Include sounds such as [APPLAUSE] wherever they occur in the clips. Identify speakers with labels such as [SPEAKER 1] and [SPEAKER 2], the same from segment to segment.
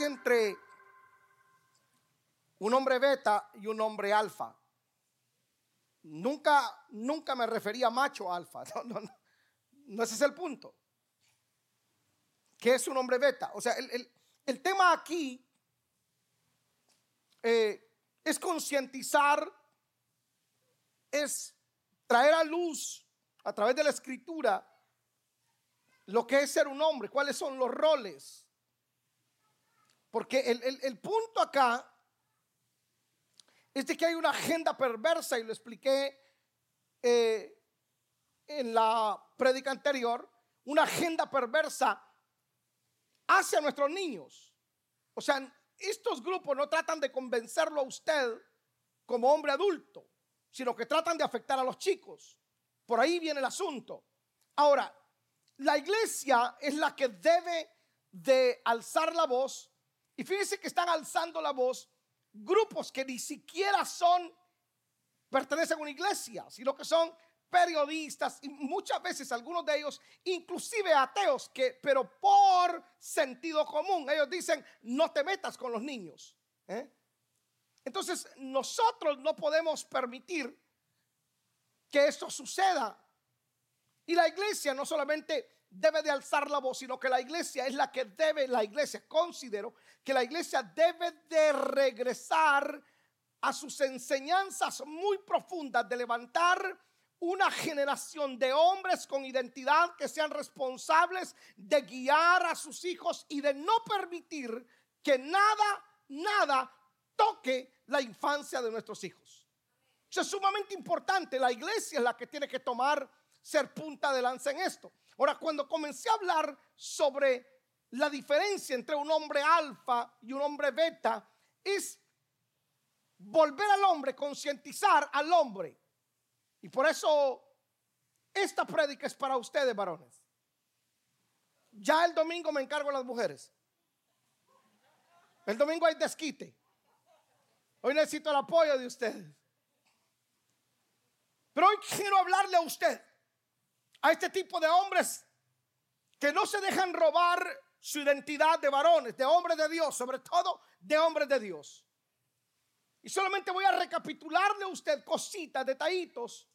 [SPEAKER 1] entre un hombre beta y un hombre alfa. Nunca, nunca me refería a macho alfa. [LAUGHS] No, no, no. no ese es el punto. ¿Qué es un hombre beta? O sea, el, tema aquí eh, es concientizar, es traer a luz a través de la escritura lo que es ser un hombre, cuáles son los roles. Porque el, punto acá es de que hay una agenda perversa y lo expliqué eh, en la prédica anterior, una agenda perversa hacia nuestros niños. O sea, estos grupos no tratan de convencerlo a usted como hombre adulto, sino que tratan de afectar a los chicos. Por ahí viene el asunto. Ahora, la iglesia es la que debe de alzar la voz. Y fíjense que están alzando la voz grupos que ni siquiera son, pertenecen a una iglesia, sino que son periodistas y muchas veces algunos de ellos, inclusive ateos, que, pero por sentido común, ellos dicen, no te metas con los niños. ¿eh? Entonces, nosotros no podemos permitir que esto suceda. Y la iglesia no solamente debe de alzar la voz, sino que la iglesia es la que debe, la iglesia, considero que la iglesia debe de regresar a sus enseñanzas muy profundas de levantar una generación de hombres con identidad que sean responsables de guiar a sus hijos y de no permitir que nada, nada toque la infancia de nuestros hijos. Eso es sumamente importante. La iglesia es la que tiene que tomar, ser punta de lanza en esto. Ahora, cuando comencé a hablar sobre la diferencia entre un hombre alfa y un hombre beta, es volver al hombre, concientizar al hombre y por eso esta prédica es para ustedes, varones. Ya el domingo me encargo de las mujeres. El domingo hay desquite. Hoy necesito el apoyo de ustedes. Pero hoy quiero hablarle a usted, a este tipo de hombres que no se dejan robar su identidad de varones, de hombres de Dios, sobre todo de hombres de Dios. Y solamente voy a recapitularle a usted cositas, detallitos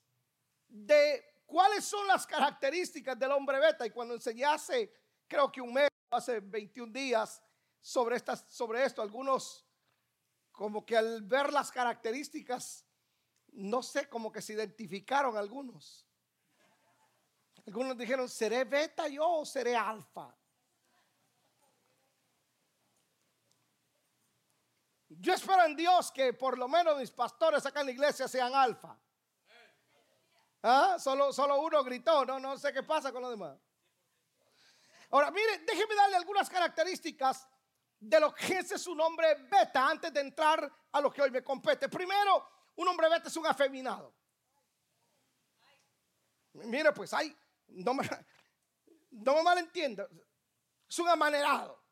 [SPEAKER 1] de cuáles son las características del hombre beta. Y cuando enseñé hace, creo que un mes, hace 21 días, sobre, estas, sobre esto, algunos como que al ver las características, no sé, como que se identificaron algunos. Algunos dijeron, ¿seré beta yo o seré alfa? Yo espero en Dios que por lo menos mis pastores acá en la iglesia sean alfa. ¿Ah? Solo, solo uno gritó, no, no sé qué pasa con los demás. Ahora, mire, déjeme darle algunas características de lo que es su nombre beta antes de entrar a lo que hoy me compete. Primero, un hombre beta es un afeminado. Mire, pues hay, no me, no me malentienda, es un amanerado.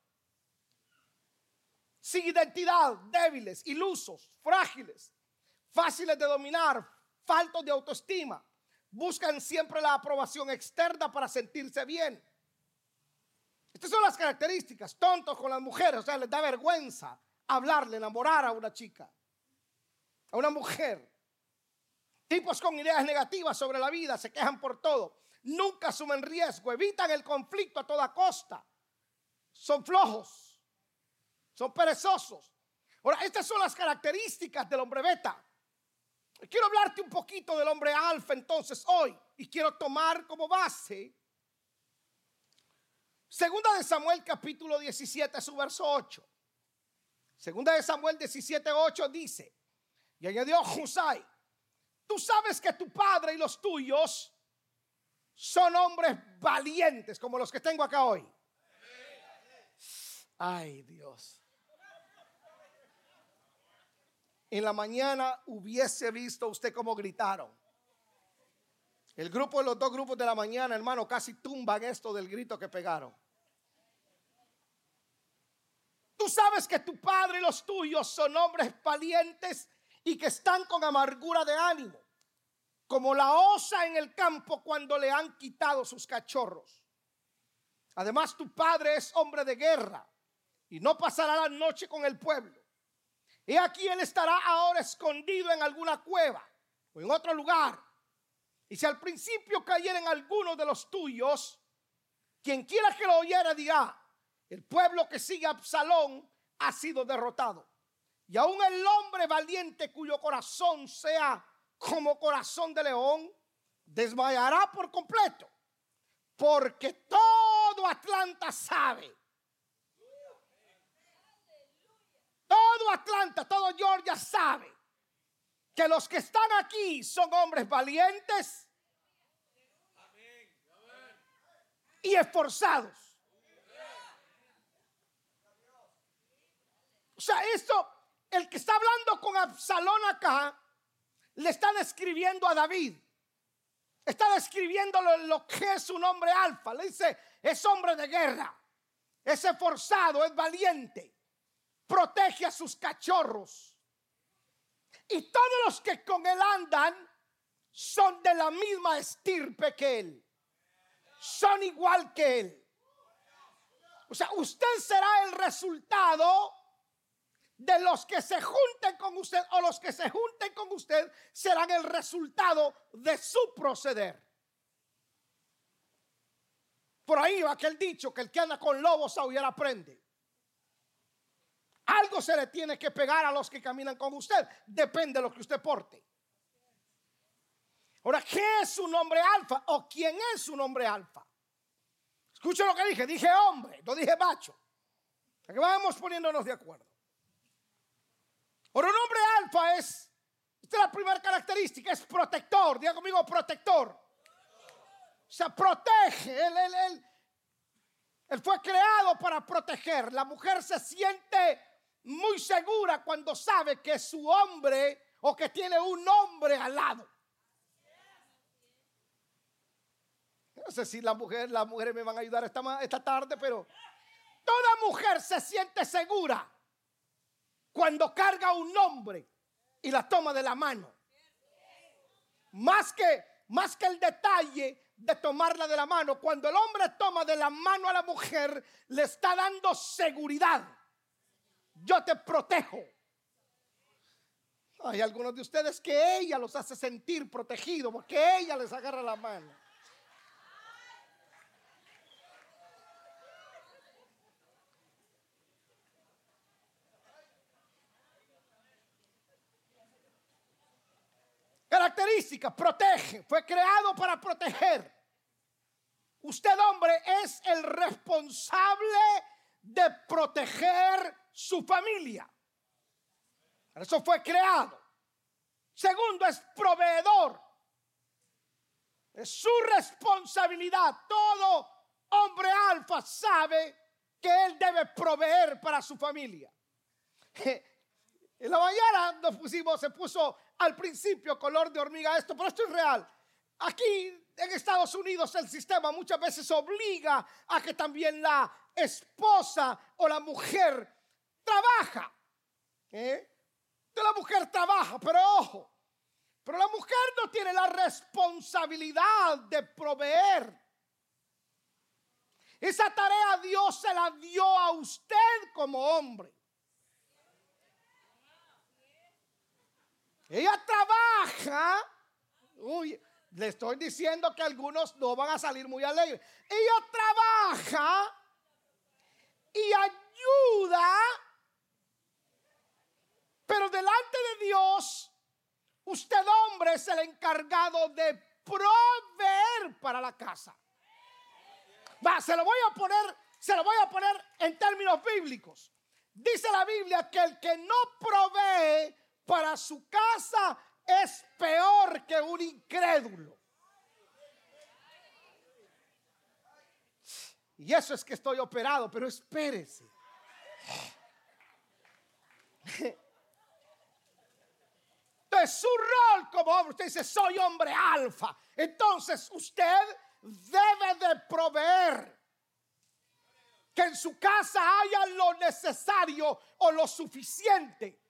[SPEAKER 1] Sin identidad, débiles, ilusos, frágiles, fáciles de dominar, faltos de autoestima buscan siempre la aprobación externa para sentirse bien. Estas son las características, tontos con las mujeres, o sea, les da vergüenza hablarle, enamorar a una chica, a una mujer. Tipos con ideas negativas sobre la vida, se quejan por todo, nunca asumen riesgo, evitan el conflicto a toda costa, son flojos, son perezosos. Ahora, estas son las características del hombre beta. Quiero hablarte un poquito del hombre alfa entonces hoy y quiero tomar como base Segunda de Samuel capítulo 17 su verso 8. Segunda de Samuel 17 8 dice, y añadió Josai, tú sabes que tu padre y los tuyos son hombres valientes como los que tengo acá hoy. Ay Dios. en la mañana hubiese visto usted cómo gritaron. El grupo de los dos grupos de la mañana, hermano, casi tumban esto del grito que pegaron. Tú sabes que tu padre y los tuyos son hombres valientes y que están con amargura de ánimo, como la osa en el campo cuando le han quitado sus cachorros. Además, tu padre es hombre de guerra y no pasará la noche con el pueblo. Y aquí él estará ahora escondido en alguna cueva o en otro lugar. Y si al principio cayera en alguno de los tuyos, quien quiera que lo oyera dirá, el pueblo que sigue a Absalón ha sido derrotado. Y aún el hombre valiente cuyo corazón sea como corazón de león, desmayará por completo. Porque todo Atlanta sabe. Todo Atlanta, todo Georgia sabe que los que están aquí son hombres valientes y esforzados. O sea, esto, el que está hablando con Absalón acá, le está describiendo a David. Está describiendo lo, que es un hombre alfa. Le dice, es hombre de guerra. Es esforzado, es valiente. Protege a sus cachorros. Y todos los que con él andan son de la misma estirpe que él. Son igual que él. O sea, usted será el resultado de los que se junten con usted o los que se junten con usted serán el resultado de su proceder. Por ahí va aquel dicho que el que anda con lobos aullar aprende. Algo se le tiene que pegar a los que caminan con usted. Depende de lo que usted porte. Ahora, ¿qué es un hombre alfa? ¿O quién es un hombre alfa? Escuchen lo que dije. Dije hombre, no dije macho. Vamos poniéndonos de acuerdo. Ahora, un hombre alfa es, esta es la primera característica, es protector. Diga conmigo, protector. O sea, protege. Él, él, él, él fue creado para proteger. La mujer se siente muy segura cuando sabe que su hombre o que tiene un hombre al lado. No sé si la mujer, las mujeres me van a ayudar esta, esta tarde, pero toda mujer se siente segura cuando carga un hombre y la toma de la mano. Más que, más que el detalle de tomarla de la mano, cuando el hombre toma de la mano a la mujer, le está dando seguridad. Yo te protejo. Hay algunos de ustedes que ella los hace sentir protegidos porque ella les agarra la mano. Característica, protege, fue creado para proteger. Usted, hombre, es el responsable de proteger su familia. Eso fue creado. Segundo, es proveedor. Es su responsabilidad. Todo hombre alfa sabe que él debe proveer para su familia. [LAUGHS] En la mañana nos pusimos, se puso al principio color de hormiga esto, pero esto es real. Aquí en Estados Unidos el sistema muchas veces obliga a que también la esposa o la mujer trabaja. ¿eh? La mujer trabaja, pero ojo, pero la mujer no tiene la responsabilidad de proveer. Esa tarea Dios se la dio a usted como hombre. Ella trabaja. Uy, le estoy diciendo que algunos no van a salir muy alegres. Ella trabaja y ayuda, pero delante de Dios, usted hombre es el encargado de proveer para la casa. Va, se lo voy a poner, se lo voy a poner en términos bíblicos. Dice la Biblia que el que no provee para su casa es peor que un incrédulo. Y eso es que estoy operado, pero espérese. Entonces su rol como hombre, usted dice, soy hombre alfa. Entonces usted debe de proveer que en su casa haya lo necesario o lo suficiente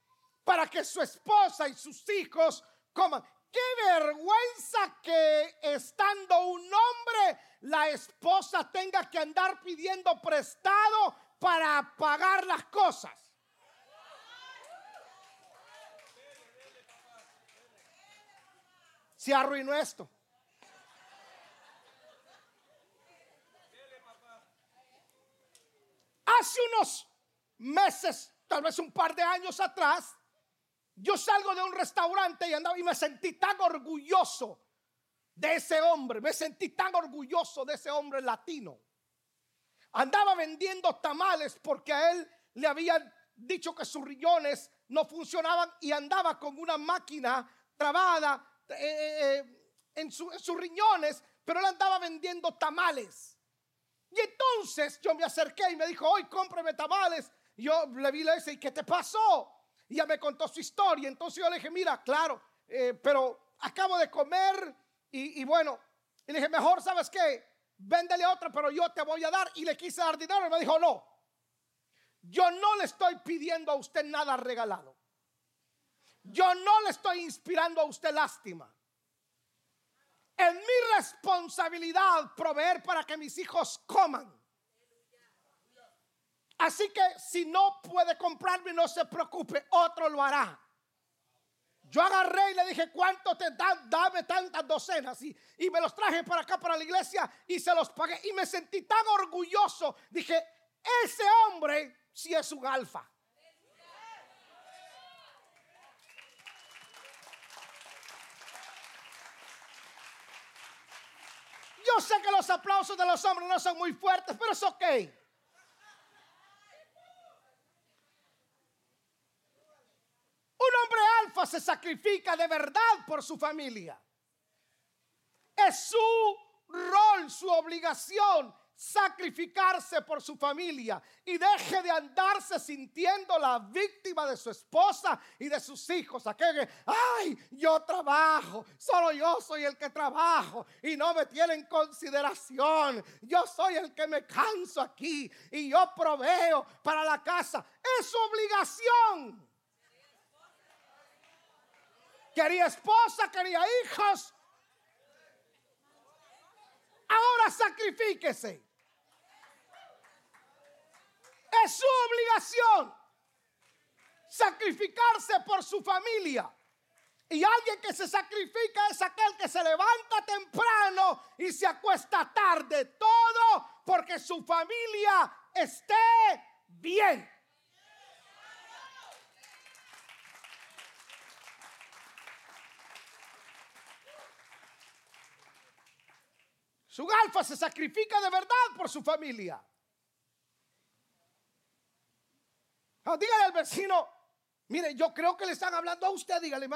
[SPEAKER 1] para que su esposa y sus hijos coman. Qué vergüenza que estando un hombre, la esposa tenga que andar pidiendo prestado para pagar las cosas. Se arruinó esto. Hace unos meses, tal vez un par de años atrás, yo salgo de un restaurante y andaba y me sentí tan orgulloso de ese hombre, me sentí tan orgulloso de ese hombre latino. Andaba vendiendo tamales porque a él le habían dicho que sus riñones no funcionaban y andaba con una máquina trabada eh, eh, eh, en, sus riñones, pero él andaba vendiendo tamales. Y entonces yo me acerqué y me dijo, hoy cómpreme tamales. yo le vi, le dije, ¿y qué te pasó? Y ya me contó su historia. Entonces yo le dije, mira, claro, pero acabo de comer y, y bueno, y le dije, mejor, ¿sabes qué? véndele otra, pero yo te voy a dar. Y le quise dar dinero y me dijo, no, yo no le estoy pidiendo a usted nada regalado. Yo no le estoy inspirando a usted lástima. Es mi responsabilidad proveer para que mis hijos coman. Así que si no puede comprarme, no se preocupe, otro lo hará. Yo agarré y le dije, ¿cuánto te dan? Dame tantas docenas. Y, y me los traje para acá, para la iglesia, y se los pagué. Y me sentí tan orgulloso. Dije, ese hombre sí es un alfa. Yo sé que los aplausos de los hombres no son muy fuertes, pero es ok. Un hombre se sacrifica de verdad por su familia. Es su rol, su obligación sacrificarse por su familia y deje de andarse sintiendo la víctima de su esposa y de sus hijos. Aquel ay, yo trabajo, solo yo soy el que trabajo y no me tiene en consideración. Yo soy el que me canso aquí y yo proveo para la casa. Es su obligación. Quería esposa, quería hijos. Ahora sacrifíquese. Es su obligación sacrificarse por su familia. Y alguien que se sacrifica es aquel que se levanta temprano y se acuesta tarde. Todo porque su familia esté bien. Su alfa se sacrifica de verdad por su familia. Ah, dígale al vecino, mire, yo creo que le están hablando a usted, dígale,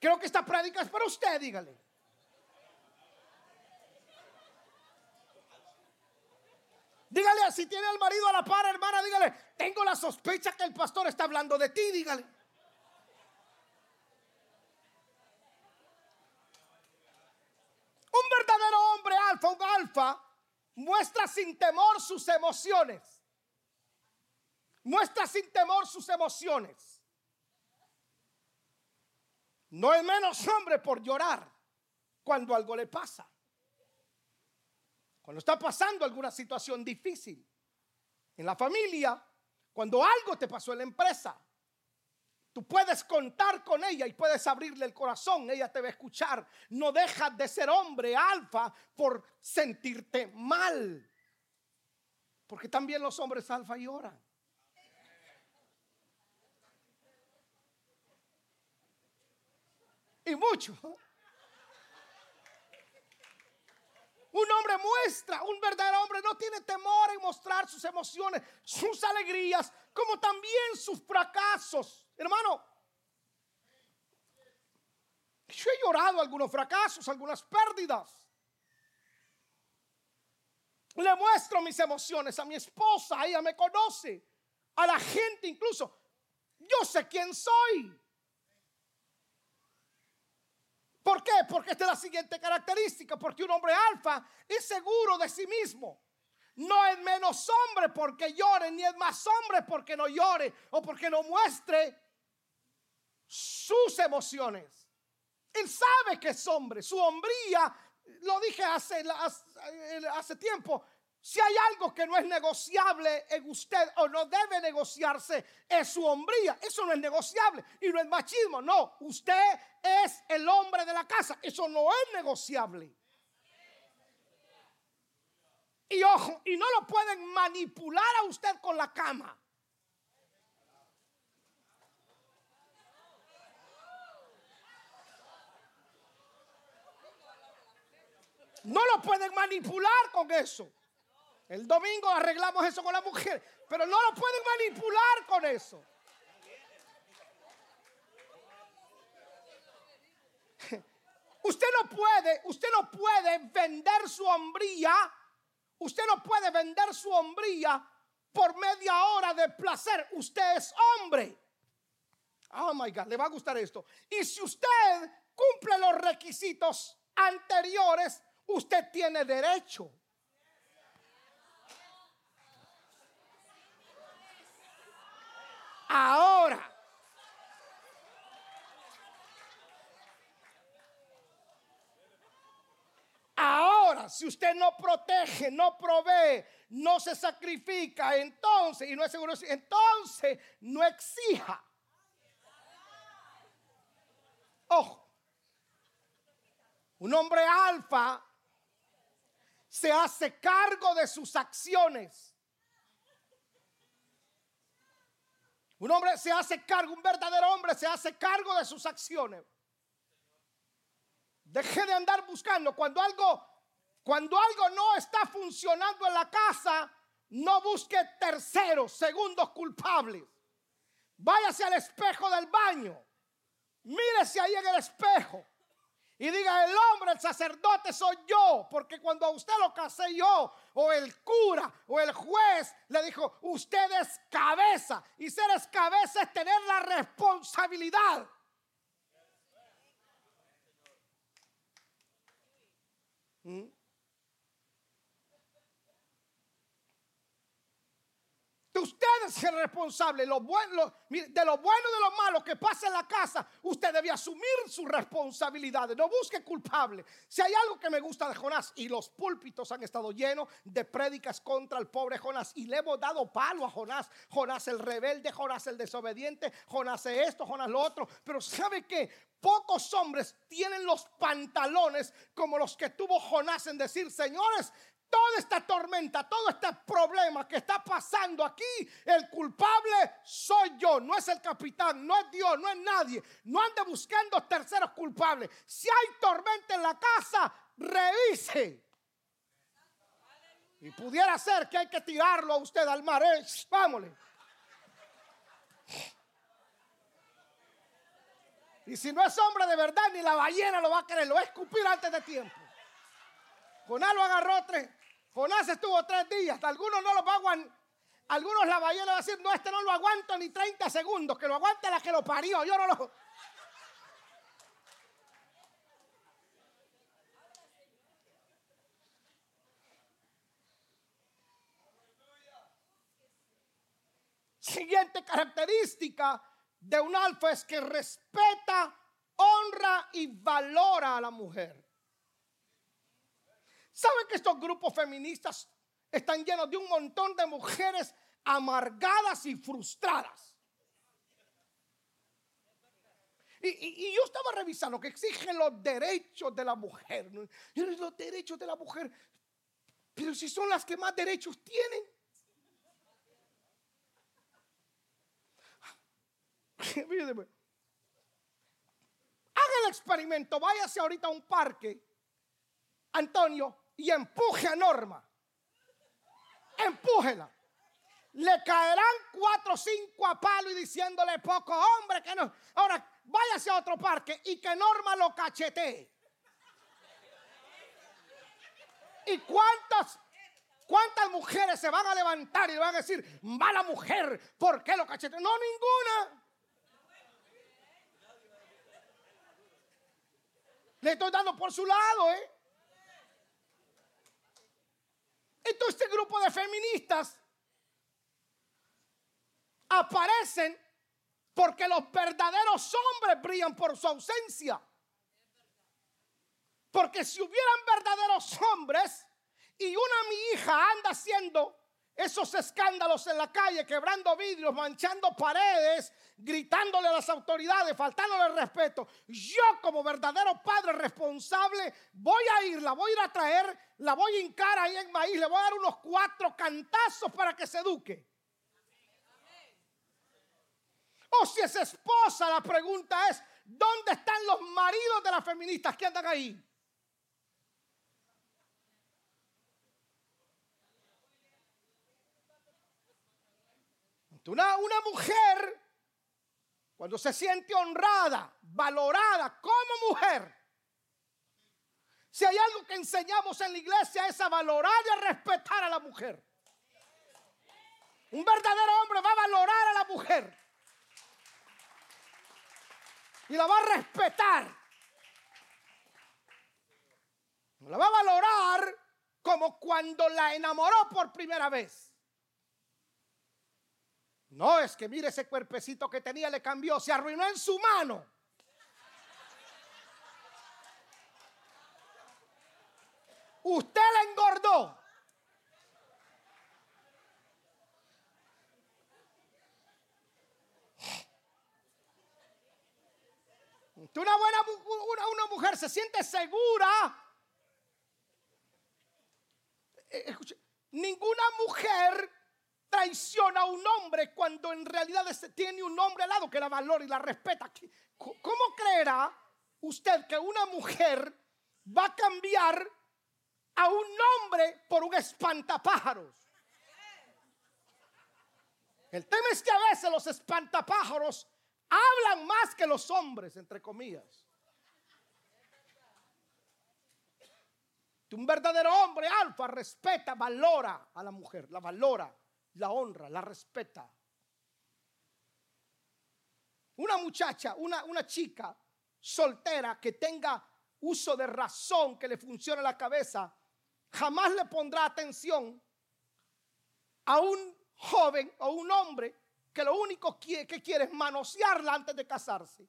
[SPEAKER 1] creo que esta prédica es para usted, dígale. Dígale, si tiene al marido a la par, hermana, dígale, tengo la sospecha que el pastor está hablando de ti, dígale. Un verdadero alfa, un alfa, muestra sin temor sus emociones. Muestra sin temor sus emociones. No es menos hombre por llorar cuando algo le pasa. Cuando está pasando alguna situación difícil en la familia, cuando algo te pasó en la empresa, Tú puedes contar con ella y puedes abrirle el corazón. Ella te va a escuchar. No dejas de ser hombre alfa por sentirte mal. Porque también los hombres alfa lloran. Y mucho. Un hombre muestra, un verdadero hombre no tiene temor en mostrar sus emociones, sus alegrías, como también sus fracasos. Hermano, yo he llorado algunos fracasos, algunas pérdidas. Le muestro mis emociones a mi esposa, ella me conoce, a la gente incluso. Yo sé quién soy. ¿Por qué? Porque esta es la siguiente característica, porque un hombre alfa es seguro de sí mismo. No es menos hombre porque llore, ni es más hombre porque no llore o porque no muestre sus emociones. Él sabe que es hombre, su hombría, lo dije hace, hace tiempo, Si hay algo que no es negociable en usted o no debe negociarse, es su hombría. Eso no es negociable y no es machismo. No, usted es el hombre de la casa. Eso no es negociable. Y ojo, y no lo pueden manipular a usted con la cama. No lo pueden manipular con eso. El domingo arreglamos eso con la mujer, pero no lo pueden manipular con eso. [LAUGHS] Usted no puede, usted no puede vender su hombría, usted no puede vender su hombría por media hora de placer. Usted es hombre. Oh my God, le va a gustar esto. Y si usted cumple los requisitos anteriores, usted tiene derecho ahora. Ahora, si usted no protege, no provee, no se sacrifica, entonces, y no es seguro, entonces no exija. Ojo, un hombre alfa se hace cargo de sus acciones. Un hombre se hace cargo, un verdadero hombre se hace cargo de sus acciones. Deje de andar buscando. Cuando algo, cuando algo no está funcionando en la casa, no busque terceros, segundos culpables. Váyase al espejo del baño. Mírese ahí en el espejo y diga, el hombre, el sacerdote soy yo, porque cuando a usted lo casé yo, o el cura, o el juez, le dijo, usted es cabeza, y ser es cabeza es tener la responsabilidad. ¿Mm? Usted es el responsable de lo bueno y de lo malo que pasa en la casa. Usted debe asumir su responsabilidad. No busque culpable. Si hay algo que me gusta de Jonás, y los púlpitos han estado llenos de prédicas contra el pobre Jonás, y le hemos dado palo a Jonás. Jonás el rebelde, Jonás el desobediente, Jonás esto, Jonás lo otro. Pero ¿sabe que Pocos hombres tienen los pantalones como los que tuvo Jonás en decir, señores, toda esta tormenta, todo este problema que está pasando aquí, el culpable soy yo, no es el capitán, no es Dios, no es nadie. No ande buscando terceros culpables. Si hay tormenta en la casa, revise. Y pudiera ser que hay que tirarlo a usted al mar. ¿eh? Vámonos. Y si no es hombre de verdad, ni la ballena lo va a querer, lo va a escupir antes de tiempo. Jonás lo agarró tres, Jonás estuvo tres días, algunos no lo van algunos la ballena va a decir, no, este no lo aguanto ni 30 segundos, que lo aguante la que lo parió, yo no lo... Siguiente característica de un alfa es que respeta, honra y valora a la mujer. ¿Saben que estos grupos feministas están llenos de un montón de mujeres amargadas y frustradas? Y, yo estaba revisando que exigen los derechos de la mujer. Los derechos de la mujer. Pero si son las que más derechos tienen. [LAUGHS] Haga el experimento. Váyase ahorita a un parque. Antonio, y empuje a Norma. Empújela. Le caerán cuatro o cinco a palo y diciéndole poco hombre que no. Ahora, váyase a otro parque y que Norma lo cachetee. ¿Y cuántas, cuántas mujeres se van a levantar y le van a decir, mala mujer, ¿por qué lo cachetea? No, ninguna. Le estoy dando por su lado, ¿eh? Entonces este grupo de feministas aparecen porque los verdaderos hombres brillan por su ausencia. Porque si hubieran verdaderos hombres y una mi hija anda haciendo esos escándalos en la calle, quebrando vidrios, manchando paredes, gritándole a las autoridades, faltándole respeto. Yo como verdadero padre responsable voy a ir, la voy a ir a traer, la voy a hincar ahí en maíz, le voy a dar unos cuatro cantazos para que se eduque. O si es esposa, la pregunta es, ¿dónde están los maridos de las feministas que andan ahí? Una, una mujer, cuando se siente honrada, valorada como mujer, si hay algo que enseñamos en la iglesia es a valorar y a respetar a la mujer. Un verdadero hombre va a valorar a la mujer. Y la va a respetar. La va a valorar como cuando la enamoró por primera vez. No, es que mire ese cuerpecito que tenía, le cambió, se arruinó en su mano. Usted la engordó. Una buena una, mujer se siente segura. Eh, escuche, ninguna mujer traiciona a un hombre cuando en realidad tiene un hombre al lado que la valora y la respeta. ¿Cómo creerá usted que una mujer va a cambiar a un hombre por un espantapájaros? El tema es que a veces los espantapájaros hablan más que los hombres, entre comillas. Un verdadero hombre alfa respeta, valora a la mujer, la valora la honra, la respeta. Una muchacha, una, una chica soltera que tenga uso de razón, que le funcione la cabeza, jamás le pondrá atención a un joven o un hombre que lo único que, quiere es manosearla antes de casarse.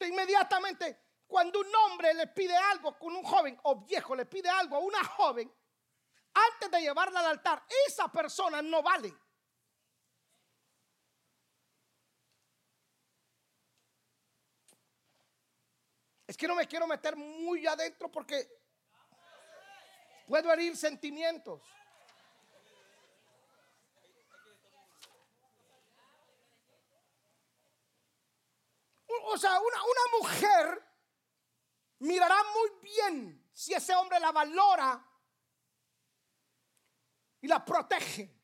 [SPEAKER 1] inmediatamente, cuando un hombre le pide algo con un joven o viejo le pide algo a una joven, antes de llevarla al altar, esa persona no vale. Es que no me quiero meter muy adentro porque puedo herir sentimientos. O sea, una, una mujer mirará muy bien si ese hombre la valora y la protege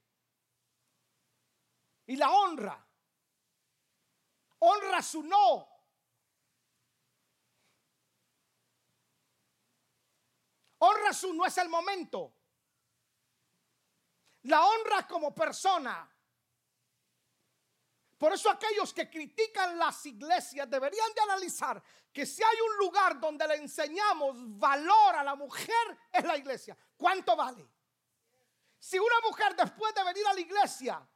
[SPEAKER 1] y la honra. Honra su no. Honra su no es el momento. La honra como persona. Por eso aquellos que critican las iglesias deberían de analizar que si hay un lugar donde le enseñamos valor a la mujer es la iglesia. ¿Cuánto vale? Si una mujer después de venir a la iglesia,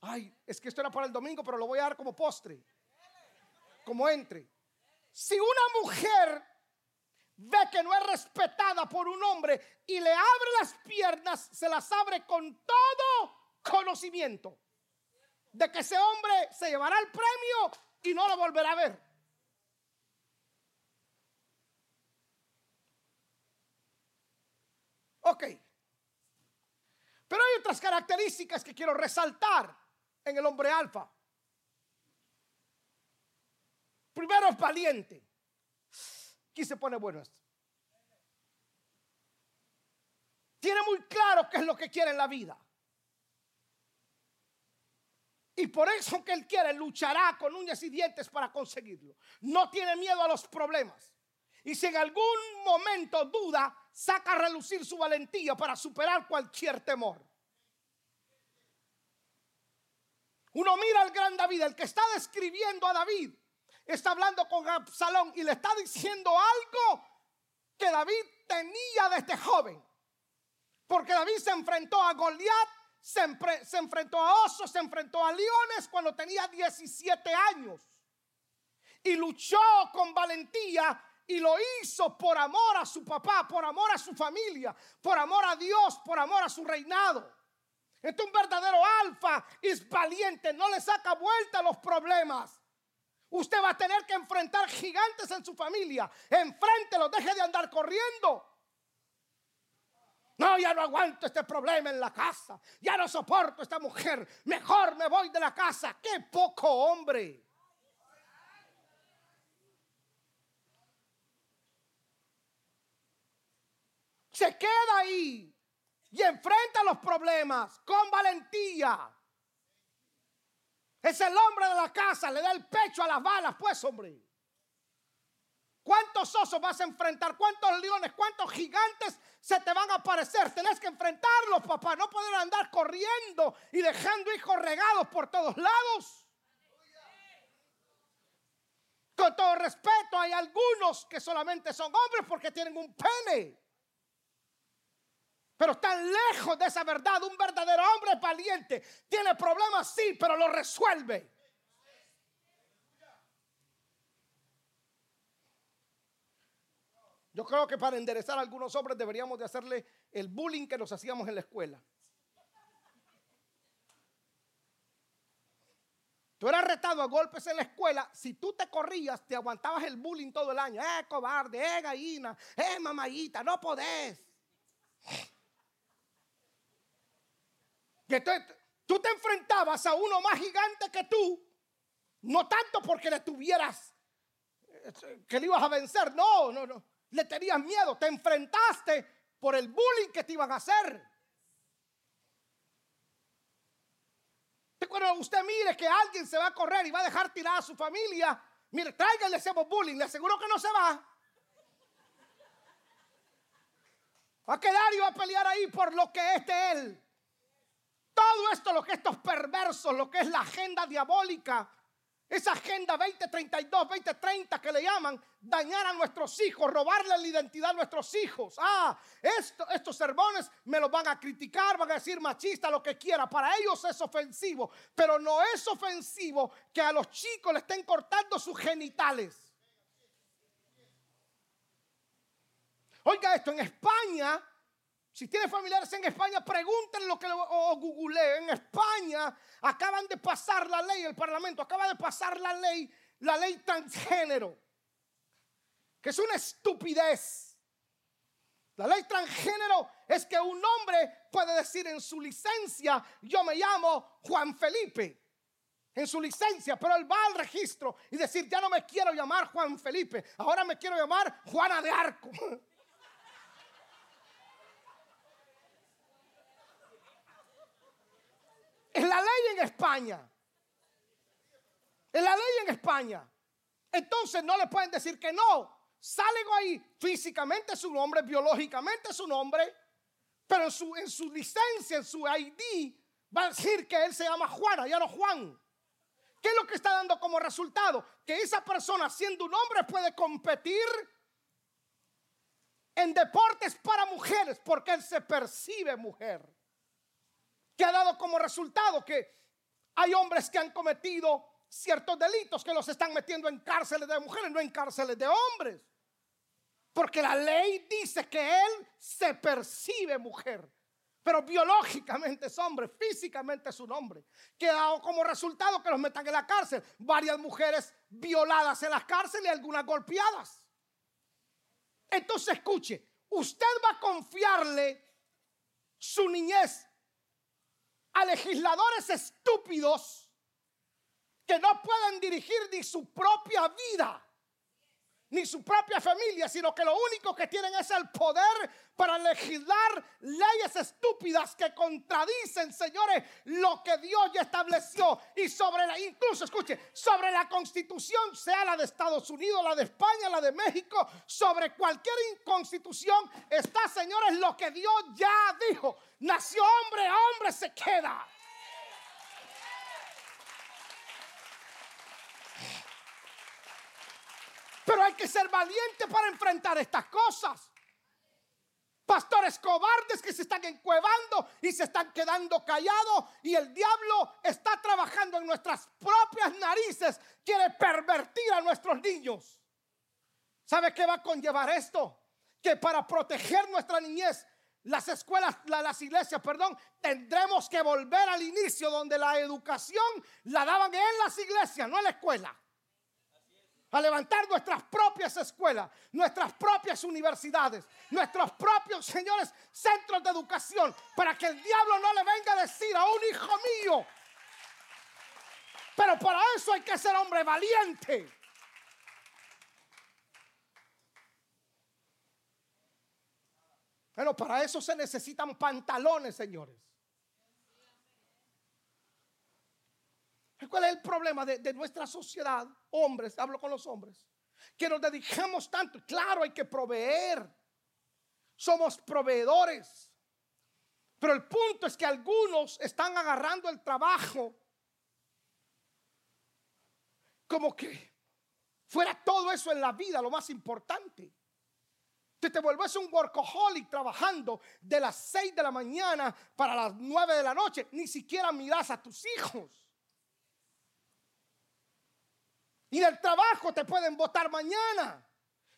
[SPEAKER 1] ay, es que esto era para el domingo, pero lo voy a dar como postre, como entre. Si una mujer ve que no es respetada por un hombre y le abre las piernas, se las abre con todo conocimiento de que ese hombre se llevará el premio y no lo volverá a ver. Ok. Otras características que quiero resaltar en el hombre alfa. Primero es valiente. Aquí se pone bueno esto. Tiene muy claro qué es lo que quiere en la vida. Y por eso que él quiere, luchará con uñas y dientes para conseguirlo. No tiene miedo a los problemas. Y si en algún momento duda, saca a relucir su valentía para superar cualquier temor. Uno mira al gran David, el que está describiendo a David, está hablando con Absalón y le está diciendo algo que David tenía desde este joven. Porque David se enfrentó a Goliat, se, se enfrentó a osos, se enfrentó a leones cuando tenía 17 años. Y luchó con valentía y lo hizo por amor a su papá, por amor a su familia, por amor a Dios, por amor a su reinado. Este un verdadero alfa es valiente, no le saca vuelta a los problemas. Usted va a tener que enfrentar gigantes en su familia. Enfréntelo, deje de andar corriendo. No, ya no aguanto este problema en la casa. Ya no soporto esta mujer. Mejor me voy de la casa. Qué poco hombre. Se queda ahí y enfrenta los problemas con valentía. Es el hombre de la casa, le da el pecho a las balas, pues hombre. ¿Cuántos osos vas a enfrentar? ¿Cuántos leones? ¿Cuántos gigantes se te van a aparecer? Tenés que enfrentarlos, papá. No poder andar corriendo y dejando hijos regados por todos lados. Con todo respeto, hay algunos que solamente son hombres porque tienen un pene. Pero están lejos de esa verdad. Un verdadero hombre valiente tiene problemas, sí, pero lo resuelve. Yo creo que para enderezar a algunos hombres deberíamos de hacerle el bullying que nos hacíamos en la escuela. Tú eras retado a golpes en la escuela. Si tú te corrías, te aguantabas el bullying todo el año. Eh, cobarde, eh, gallina, eh, mamayita, no podés. Entonces tú te enfrentabas a uno más gigante que tú, no tanto porque le tuvieras eh, que le ibas a vencer, no, no, no, le tenías miedo, te enfrentaste por el bullying que te iban a hacer. Cuando usted mire que alguien se va a correr y va a dejar tirada a su familia, mire, tráiganle ese bullying, le aseguro que no se va. Va a quedar y va a pelear ahí por lo que es de él. Todo esto, lo que estos perversos, lo que es la agenda diabólica, esa agenda 2032, 2030 que le llaman, dañar a nuestros hijos, robarle la identidad a nuestros hijos. Ah, esto, estos sermones me los van a criticar, van a decir machista, lo que quiera. Para ellos es ofensivo, pero no es ofensivo que a los chicos le estén cortando sus genitales. Oiga esto, en España si tiene familiares en España, pregúntenle lo que o google. En España acaban de pasar la ley, el Parlamento acaba de pasar la ley, la ley transgénero, que es una estupidez. La ley transgénero es que un hombre puede decir en su licencia, yo me llamo Juan Felipe. En su licencia, pero él va al registro y decir, ya no me quiero llamar Juan Felipe, ahora me quiero llamar Juana de Arco. [LAUGHS] Es la ley en España. Es la ley en España. Entonces no le pueden decir que no. Sale ahí físicamente su nombre, biológicamente su nombre, pero en su, en su licencia, en su ID, va a decir que él se llama Juana, ya no Juan. ¿Qué es lo que está dando como resultado? Que esa persona, siendo un hombre, puede competir en deportes para mujeres porque él se percibe mujer que ha dado como resultado que hay hombres que han cometido ciertos delitos que los están metiendo en cárceles de mujeres, no en cárceles de hombres. Porque la ley dice que él se percibe mujer, pero biológicamente es hombre, físicamente es un hombre. Que ha dado como resultado que los metan en la cárcel. Varias mujeres violadas en las cárceles y algunas golpeadas. Entonces escuche, usted va a confiarle su niñez a legisladores estúpidos que no pueden dirigir ni su propia vida, ni su propia familia, sino que lo único que tienen es el poder para legislar leyes estúpidas que contradicen, señores, lo que Dios ya estableció. Y sobre la, incluso, escuche, sobre la constitución, sea la de Estados Unidos, la de España, la de México, sobre cualquier constitución, está, señores, lo que Dios ya dijo. Nació hombre, hombre se queda. Pero hay que ser valiente para enfrentar estas cosas. Pastores cobardes que se están encuevando y se están quedando callados y el diablo está trabajando en nuestras propias narices. Quiere pervertir a nuestros niños. ¿Sabe qué va a conllevar esto? Que para proteger nuestra niñez, las escuelas, las iglesias, perdón, tendremos que volver al inicio donde la educación la daban en las iglesias, no en la escuela. A levantar nuestras propias escuelas, nuestras propias universidades, nuestros propios, señores, centros de educación, para que el diablo no le venga a decir a un hijo mío. Pero para eso hay que ser hombre valiente. Pero para eso se necesitan pantalones, señores. ¿Cuál es el problema de, nuestra sociedad? Hombres, hablo con los hombres. Que nos dedicamos tanto. Claro, hay que proveer. Somos proveedores. Pero el punto es que algunos están agarrando el trabajo como que fuera todo eso en la vida lo más importante. Te, te vuelves un workaholic trabajando de las 6 de la mañana para las 9 de la noche. Ni siquiera miras a tus hijos. Y del trabajo te pueden votar mañana.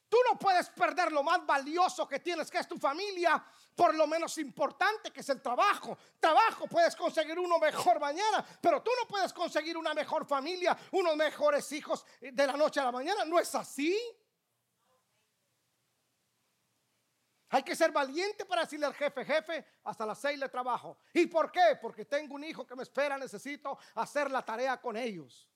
[SPEAKER 1] Tú no puedes perder lo más valioso que tienes, que es tu familia, por lo menos importante, que es el trabajo. Trabajo puedes conseguir uno mejor mañana, pero tú no puedes conseguir una mejor familia, unos mejores hijos de la noche a la mañana. ¿No es así? Hay que ser valiente para decirle al jefe, jefe, hasta las seis le trabajo. ¿Y por qué? Porque tengo un hijo que me espera, necesito hacer la tarea con ellos.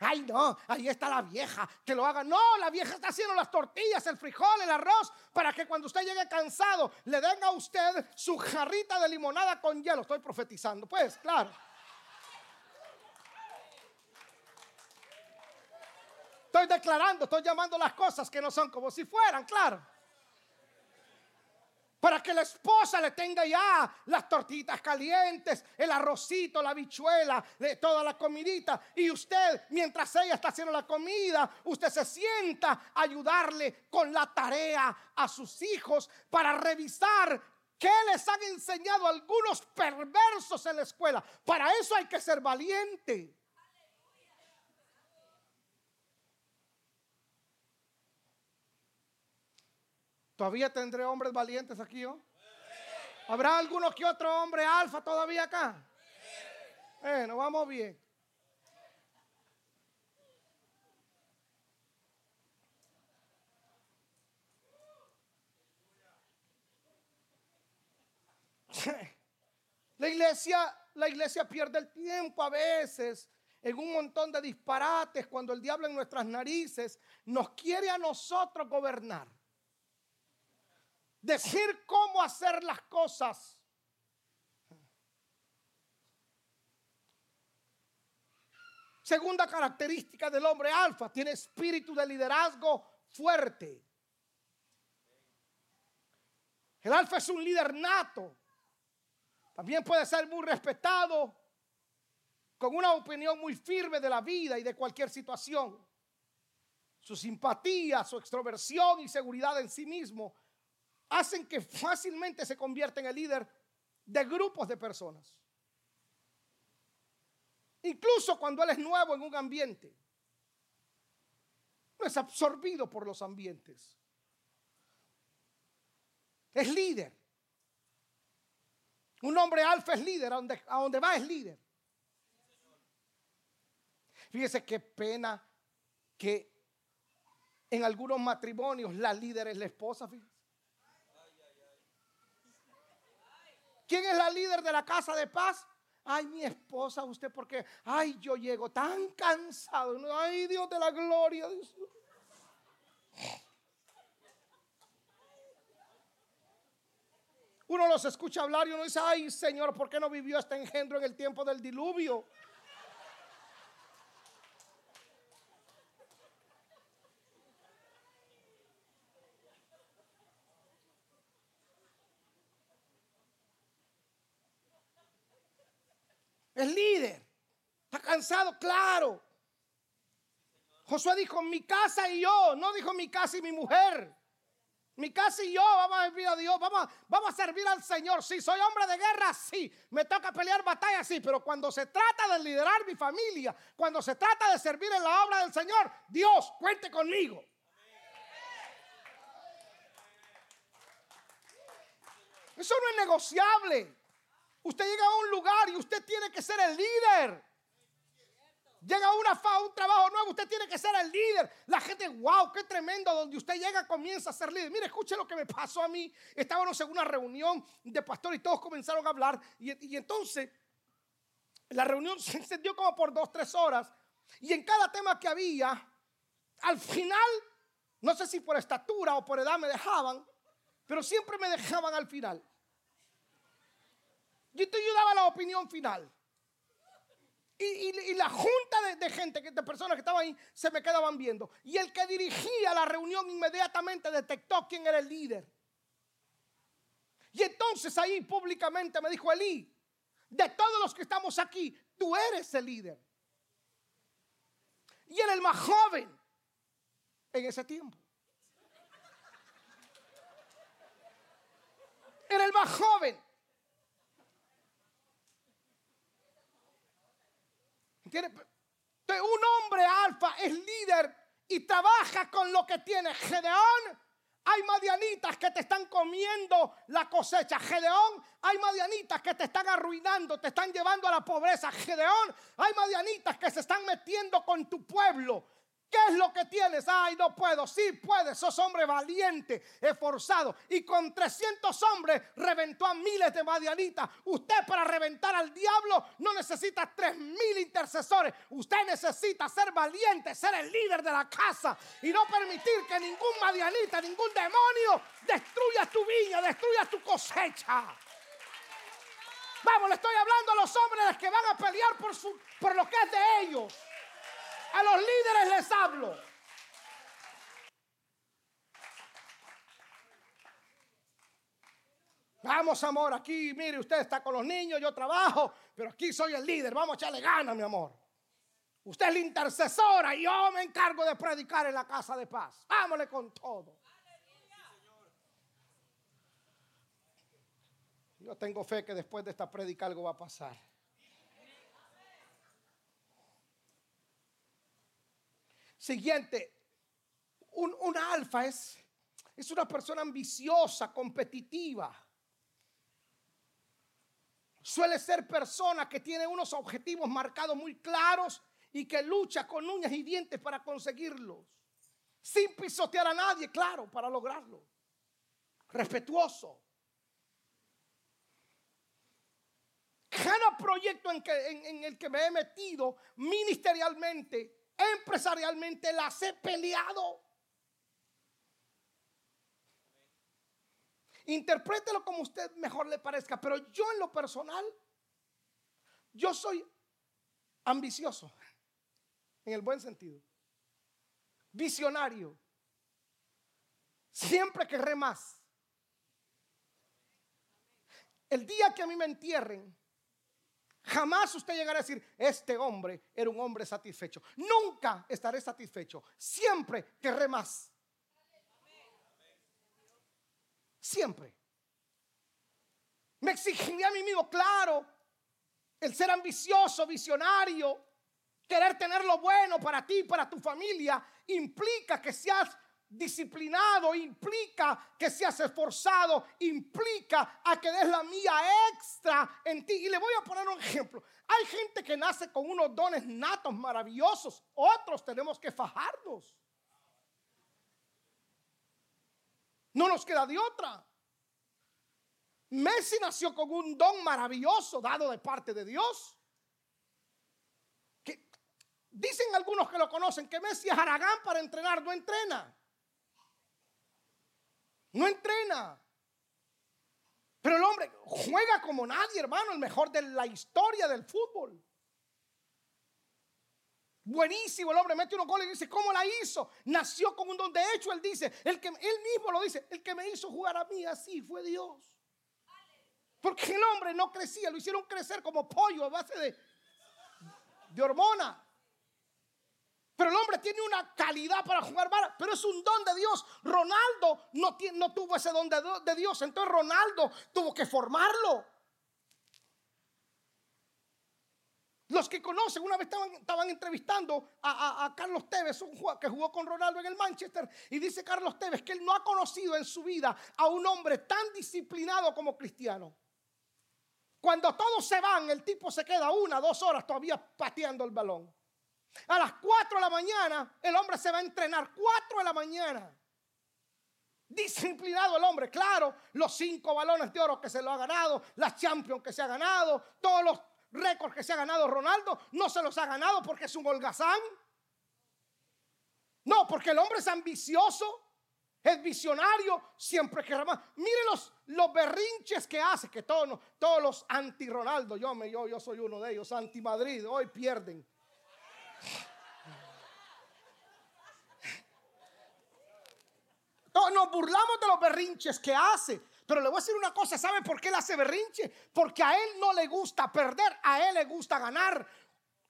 [SPEAKER 1] Ay, no, ahí está la vieja, que lo haga. No, la vieja está haciendo las tortillas, el frijol, el arroz, para que cuando usted llegue cansado, le den a usted su jarrita de limonada con hielo. Estoy profetizando, pues, claro. Estoy declarando, estoy llamando las cosas que no son como si fueran, claro para que la esposa le tenga ya las tortitas calientes, el arrocito, la bichuela, toda la comidita. Y usted, mientras ella está haciendo la comida, usted se sienta a ayudarle con la tarea a sus hijos para revisar qué les han enseñado algunos perversos en la escuela. Para eso hay que ser valiente. ¿Todavía tendré hombres valientes aquí yo? ¿Habrá alguno que otro hombre alfa todavía acá? Bueno, vamos bien. La iglesia, la iglesia pierde el tiempo a veces en un montón de disparates cuando el diablo en nuestras narices nos quiere a nosotros gobernar decir cómo hacer las cosas. Segunda característica del hombre alfa, tiene espíritu de liderazgo fuerte. El alfa es un líder nato. También puede ser muy respetado, con una opinión muy firme de la vida y de cualquier situación. Su simpatía, su extroversión y seguridad en sí mismo hacen que fácilmente se convierta en el líder de grupos de personas. Incluso cuando él es nuevo en un ambiente. No es absorbido por los ambientes. Es líder. Un hombre alfa es líder, a donde, va es líder. Fíjese qué pena que en algunos matrimonios la líder es la esposa. Fíjese. ¿Quién es la líder de la casa de paz? Ay, mi esposa, usted porque, ay, yo llego tan cansado. Ay, Dios de la gloria. Uno los escucha hablar y uno dice, ay, Señor, ¿por qué no vivió este engendro en el tiempo del diluvio? Es líder. Está cansado, claro. Josué dijo, mi casa y yo. No dijo mi casa y mi mujer. Mi casa y yo vamos a servir a Dios, vamos a, vamos a servir al Señor. Sí, soy hombre de guerra, sí. Me toca pelear batallas, sí. Pero cuando se trata de liderar mi familia, cuando se trata de servir en la obra del Señor, Dios, cuente conmigo. Eso no es negociable. Usted llega a un lugar y usted tiene que ser el líder. Llega a una fa, un trabajo nuevo, usted tiene que ser el líder. La gente, wow, qué tremendo. Donde usted llega, comienza a ser líder. Mire, escuche lo que me pasó a mí. Estábamos en una reunión de pastor y todos comenzaron a hablar. Y, y entonces, la reunión [LAUGHS] se encendió como por dos, tres horas. Y en cada tema que había, al final, no sé si por estatura o por edad me dejaban, pero siempre me dejaban al final. Yo te daba la opinión final. Y, la junta de, gente, de personas que estaban ahí, se me quedaban viendo. Y el que dirigía la reunión inmediatamente detectó quién era el líder. Y entonces ahí públicamente me dijo, Elí, de todos los que estamos aquí, tú eres el líder. Y era el más joven en ese tiempo. Era el más joven. Un hombre alfa es líder y trabaja con lo que tiene. Gedeón, hay madianitas que te están comiendo la cosecha. Gedeón, hay madianitas que te están arruinando, te están llevando a la pobreza. Gedeón, hay madianitas que se están metiendo con tu pueblo. ¿Qué es lo que tienes? Ay, no puedo. Sí puedes. Sos hombre valiente, esforzado. Y con 300 hombres reventó a miles de madianitas. Usted para reventar al diablo no necesita 3000 intercesores. Usted necesita ser valiente, ser el líder de la casa y no permitir que ningún madianita, ningún demonio destruya tu viña, destruya tu cosecha. Vamos, le estoy hablando a los hombres que van a pelear por, su, por lo que es de ellos. A los líderes les hablo. Vamos, amor, aquí, mire, usted está con los niños, yo trabajo, pero aquí soy el líder, vamos a echarle ganas, mi amor. Usted es la intercesora y yo me encargo de predicar en la casa de paz. Vámonos con todo. Yo tengo fe que después de esta predica algo va a pasar. Siguiente, un, alfa es, es una persona ambiciosa, competitiva. Suele ser persona que tiene unos objetivos marcados muy claros y que lucha con uñas y dientes para conseguirlos. Sin pisotear a nadie, claro, para lograrlo. Respetuoso. Cada proyecto en, que, en el que me he metido ministerialmente empresarialmente las he peleado. Interprételo como usted mejor le parezca, pero yo en lo personal, yo soy ambicioso, en el buen sentido, visionario, siempre querré más. El día que a mí me entierren, Jamás usted llegará a decir, este hombre era un hombre satisfecho. Nunca estaré satisfecho. Siempre querré más. Siempre. Me exigiría a mí mismo, claro, el ser ambicioso, visionario, querer tener lo bueno para ti, para tu familia, implica que seas disciplinado implica que seas esforzado, implica a que des la mía extra en ti. Y le voy a poner un ejemplo. Hay gente que nace con unos dones natos maravillosos, otros tenemos que fajarnos. No nos queda de otra. Messi nació con un don maravilloso dado de parte de Dios. Que dicen algunos que lo conocen que Messi es Aragán para entrenar, no entrena. No entrena. Pero el hombre juega como nadie, hermano, el mejor de la historia del fútbol. Buenísimo, el hombre mete unos goles y dice, ¿cómo la hizo? Nació con un don. De hecho, él dice, el que, él mismo lo dice, el que me hizo jugar a mí así fue Dios. Porque el hombre no crecía, lo hicieron crecer como pollo a base de, de hormona. Pero el hombre tiene una calidad para jugar vara, pero es un don de Dios. Ronaldo no, tuvo ese don de, de Dios, entonces Ronaldo tuvo que formarlo. Los que conocen, una vez estaban, entrevistando a, Carlos Tevez, un que jugó con Ronaldo en el Manchester, y dice Carlos Tevez que él no ha conocido en su vida a un hombre tan disciplinado como Cristiano. Cuando todos se van, el tipo se queda una, dos horas todavía pateando el balón. A las cuatro de la mañana, el hombre se va a entrenar. Cuatro de la mañana. Disciplinado el hombre, claro, los cinco balones de oro que se lo ha ganado, las Champions que se ha ganado, todos los récords que se ha ganado Ronaldo, no se los ha ganado porque es un holgazán. No, porque el hombre es ambicioso, es visionario, siempre que más. Mire los, los berrinches que hace, que todos, todos los anti-Ronaldo, yo, me, yo, yo soy uno de ellos, anti-Madrid, hoy pierden. Nos burlamos de los berrinches que hace. Pero le voy a decir una cosa, ¿sabe por qué él hace berrinche? Porque a él no le gusta perder, a él le gusta ganar.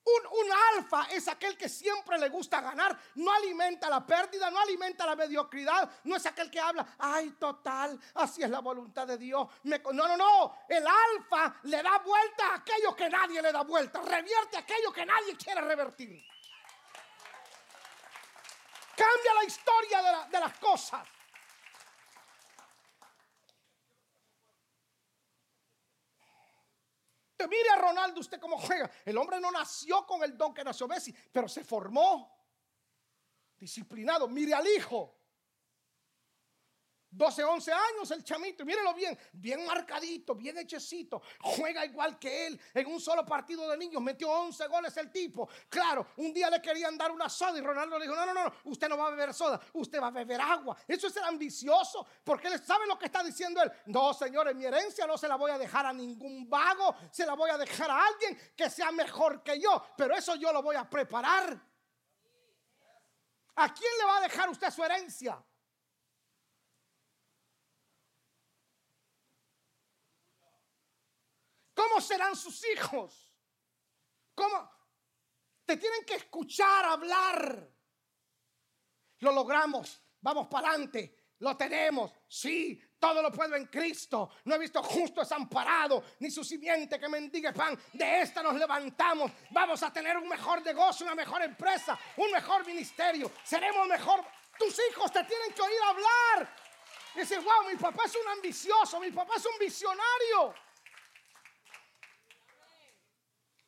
[SPEAKER 1] Un, un, alfa es aquel que siempre le gusta ganar, no alimenta la pérdida, no alimenta la mediocridad, no es aquel que habla, ay, total, así es la voluntad de Dios. no, no, no, el alfa le da vuelta a aquello que nadie le da vuelta, revierte aquello que nadie quiere revertir. Cambia la historia de, de las cosas. Mire a Ronaldo usted cómo juega. El hombre no nació con el don que nació Messi, pero se formó disciplinado. Mire al hijo. 12, 11 años el chamito, mírelo bien, bien marcadito, bien hechecito, juega igual que él. En un solo partido de niños metió 11 goles el tipo. Claro, un día le querían dar una soda y Ronaldo le dijo, no, no, no, usted no va a beber soda, usted va a beber agua. Eso es ser ambicioso, porque él sabe lo que está diciendo él. No, señores, mi herencia no se la voy a dejar a ningún vago, se la voy a dejar a alguien que sea mejor que yo, pero eso yo lo voy a preparar. ¿A quién le va a dejar usted su herencia? ¿Cómo serán sus hijos? ¿Cómo? Te tienen que escuchar hablar. Lo logramos. Vamos para adelante. Lo tenemos. Sí, todo lo puedo en Cristo. No he visto justo desamparado, ni su simiente que mendigue pan. De esta nos levantamos. Vamos a tener un mejor negocio, una mejor empresa, un mejor ministerio. Seremos mejor. Tus hijos te tienen que oír hablar. Decir, wow, mi papá es un ambicioso, mi papá es un visionario.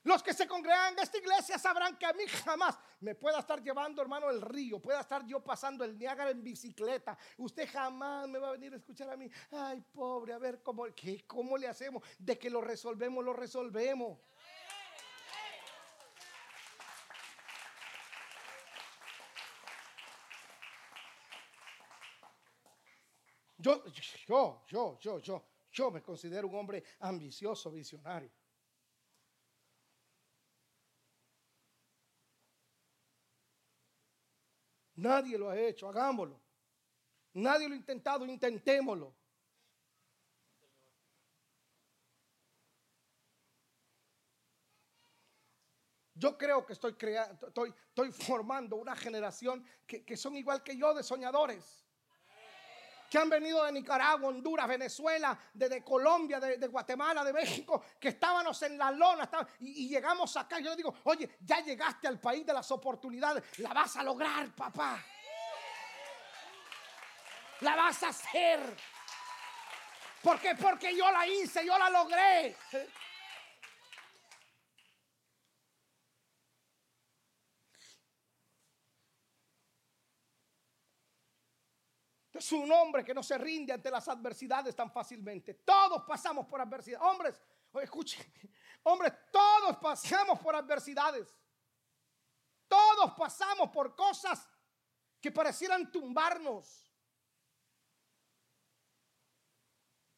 [SPEAKER 1] Los que se congregan en esta iglesia sabrán que a mí jamás me pueda estar llevando, hermano, el río, pueda estar yo pasando el Niágara en bicicleta. Usted jamás me va a venir a escuchar a mí. Ay, pobre, a ver cómo, ¿qué, cómo le hacemos. De que lo resolvemos, lo resolvemos. Yo, yo, yo, yo, yo, yo me considero un hombre ambicioso, visionario. Nadie lo ha hecho, hagámoslo. Nadie lo ha intentado, intentémoslo. Yo creo que estoy, creando, estoy, estoy formando una generación que, que son igual que yo de soñadores que han venido de Nicaragua, Honduras, Venezuela, de, Colombia, de, Guatemala, de México, que estábamos en la lona y, llegamos acá. Yo le digo, oye, ya llegaste al país de las oportunidades, la vas a lograr, papá. La vas a hacer. ¿Por qué? Porque yo la hice, yo la logré. Es un hombre que no se rinde ante las adversidades tan fácilmente. Todos pasamos por adversidades. Hombres, escuchen, [LAUGHS] hombres, todos pasamos por adversidades. Todos pasamos por cosas que parecieran tumbarnos.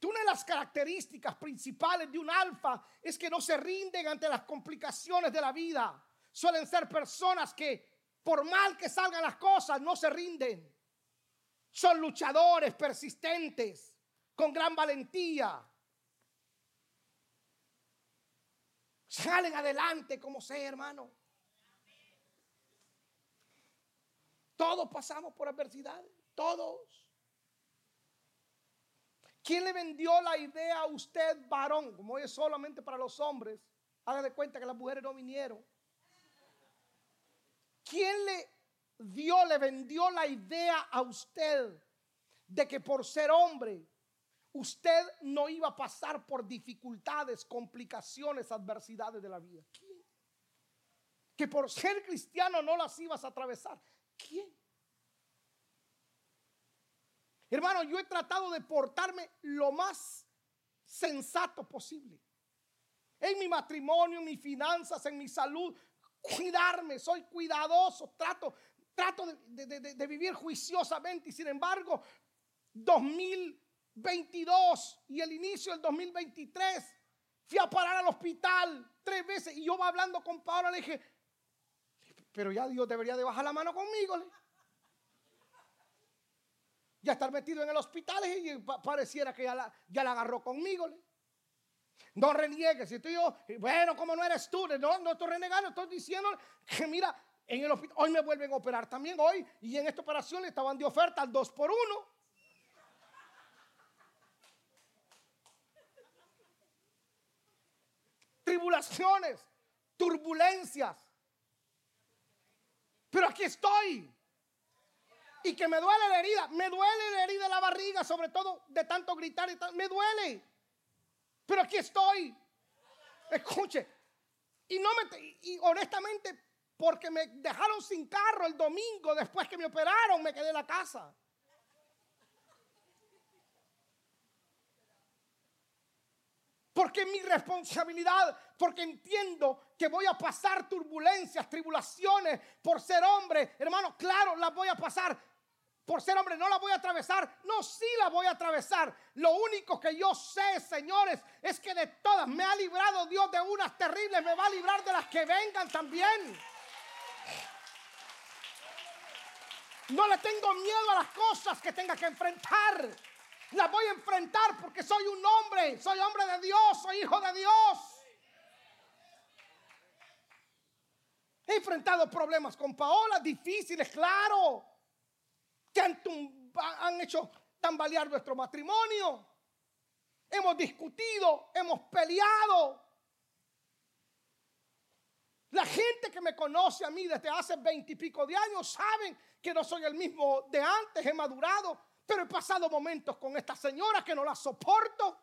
[SPEAKER 1] Una de las características principales de un alfa es que no se rinden ante las complicaciones de la vida. Suelen ser personas que, por mal que salgan las cosas, no se rinden. Son luchadores persistentes, con gran valentía. Salen adelante como sea, hermano. Todos pasamos por adversidad, todos. ¿Quién le vendió la idea a usted, varón, como es solamente para los hombres, Haga de cuenta que las mujeres no vinieron. ¿Quién le dio, le vendió la idea a usted de que por ser hombre usted no iba a pasar por dificultades, complicaciones, adversidades de la vida? ¿Quién? Que por ser cristiano no las ibas a atravesar. ¿Quién? Hermano, yo he tratado de portarme lo más sensato posible. En mi matrimonio, en mis finanzas, en mi salud, cuidarme, soy cuidadoso, trato, trato de, vivir juiciosamente y sin embargo, 2022 y el inicio del 2023, fui a parar al hospital tres veces y yo va hablando con Pablo, le dije, pero ya Dios debería de bajar la mano conmigo. Ya estar metido en el hospital y pareciera que ya la, ya la agarró conmigo. No reniegues. Si tú yo, bueno, como no eres tú, no, no estoy renegando, estoy diciendo que mira, en el hospital, hoy me vuelven a operar también hoy, y en esta operación le estaban de oferta al 2 por 1. Tribulaciones, turbulencias. Pero aquí estoy. Y que me duele la herida, me duele la herida de la barriga, sobre todo de tanto gritar y me duele. Pero aquí estoy. Escuche. Y no me y honestamente porque me dejaron sin carro el domingo después que me operaron, me quedé en la casa. Porque mi responsabilidad, porque entiendo que voy a pasar turbulencias, tribulaciones por ser hombre. Hermano, claro, las voy a pasar por ser hombre no la voy a atravesar. No, sí la voy a atravesar. Lo único que yo sé, señores, es que de todas me ha librado Dios de unas terribles, me va a librar de las que vengan también. No le tengo miedo a las cosas que tenga que enfrentar. Las voy a enfrentar porque soy un hombre, soy hombre de Dios, soy hijo de Dios. He enfrentado problemas con Paola, difíciles, claro que han, hecho tambalear nuestro matrimonio. Hemos discutido, hemos peleado. La gente que me conoce a mí desde hace veintipico de años saben que no soy el mismo de antes, he madurado, pero he pasado momentos con esta señora que no la soporto.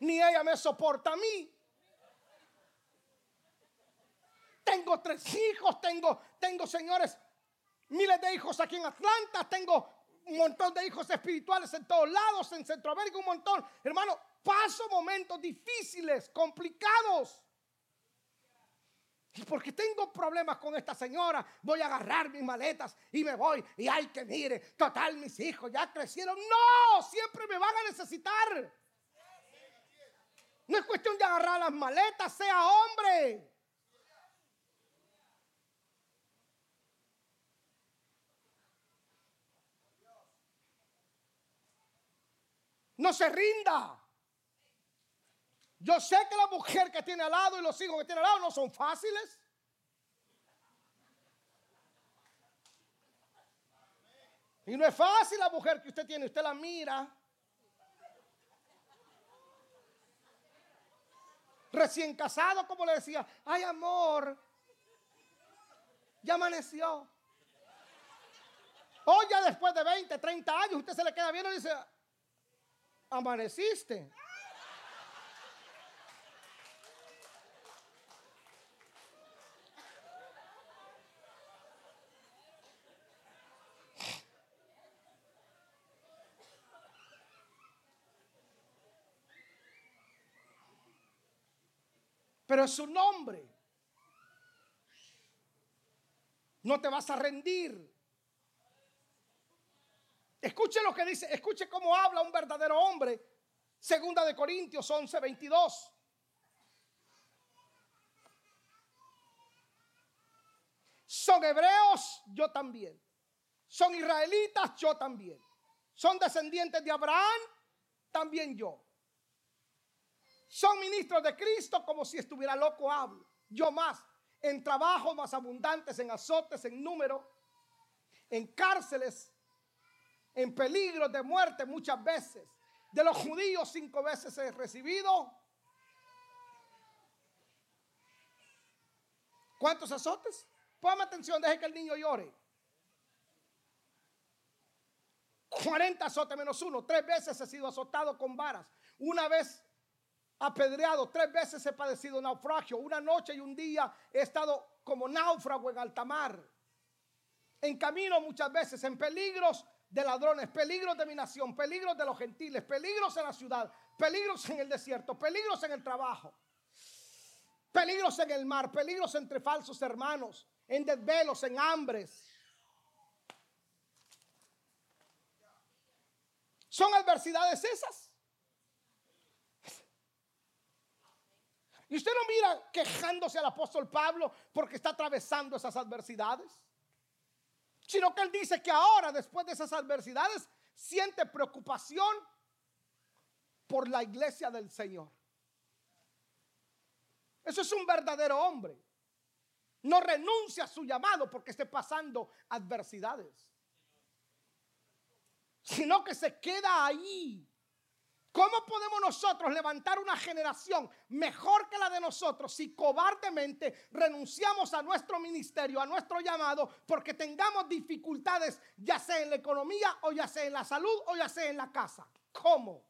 [SPEAKER 1] Ni ella me soporta a mí. Tengo tres hijos, tengo, tengo, señores, miles de hijos aquí en Atlanta, tengo un montón de hijos espirituales en todos lados, en Centroamérica, un montón. Hermano, paso momentos difíciles, complicados. Y porque tengo problemas con esta señora, voy a agarrar mis maletas y me voy. Y hay que mire, total, mis hijos ya crecieron. No, siempre me van a necesitar. No es cuestión de agarrar las maletas, sea hombre. No se rinda. Yo sé que la mujer que tiene al lado y los hijos que tiene al lado no son fáciles. Y no es fácil la mujer que usted tiene, usted la mira. Recién casado, como le decía, ay amor, ya amaneció. O ya después de 20, 30 años, usted se le queda viendo y dice, amaneciste. Pero es su nombre. No te vas a rendir. Escuche lo que dice, escuche cómo habla un verdadero hombre. Segunda de Corintios 11, 22. Son hebreos, yo también. Son israelitas, yo también. Son descendientes de Abraham, también yo. Son ministros de Cristo como si estuviera loco hablo. Yo más. En trabajos más abundantes, en azotes, en número, en cárceles, en peligro de muerte muchas veces. de los judíos cinco veces he recibido. ¿Cuántos azotes? Póngame atención, deje que el niño llore. 40 azotes menos uno. Tres veces he sido azotado con varas. Una vez apedreado. Tres veces he padecido naufragio. Una noche y un día he estado como náufrago en alta mar. En camino muchas veces, en peligros de ladrones, peligros de mi nación, peligros de los gentiles, peligros en la ciudad, peligros en el desierto, peligros en el trabajo, peligros en el mar, peligros entre falsos hermanos, en desvelos, en hambres. ¿Son adversidades esas? Y usted no mira quejándose al apóstol Pablo porque está atravesando esas adversidades sino que él dice que ahora, después de esas adversidades, siente preocupación por la iglesia del Señor. Eso es un verdadero hombre. No renuncia a su llamado porque esté pasando adversidades, sino que se queda ahí ¿Cómo podemos nosotros levantar una generación mejor que la de nosotros si cobardemente renunciamos a nuestro ministerio, a nuestro llamado, porque tengamos dificultades, ya sea en la economía o ya sea en la salud o ya sea en la casa? ¿Cómo?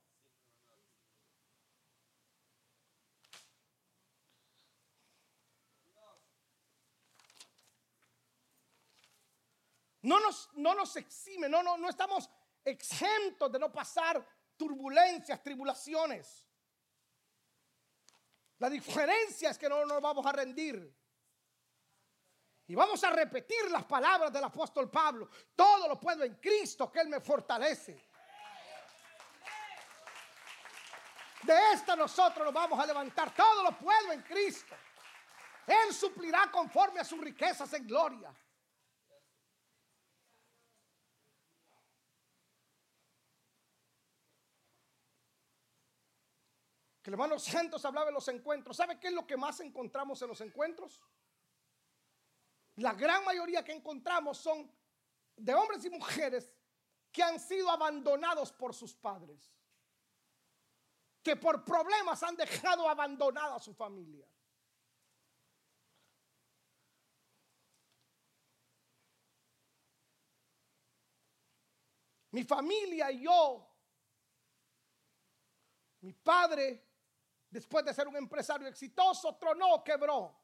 [SPEAKER 1] No nos, no nos exime, no, no, no estamos exentos de no pasar turbulencias, tribulaciones. La diferencia es que no nos vamos a rendir. Y vamos a repetir las palabras del apóstol Pablo. Todo lo puedo en Cristo que Él me fortalece. De esta nosotros nos vamos a levantar. Todo lo puedo en Cristo. Él suplirá conforme a sus riquezas en gloria. Que el hermano Santos hablaba de los encuentros. ¿Sabe qué es lo que más encontramos en los encuentros? La gran mayoría que encontramos son de hombres y mujeres que han sido abandonados por sus padres, que por problemas han dejado abandonada a su familia. Mi familia y yo, mi padre Después de ser un empresario exitoso, tronó, quebró.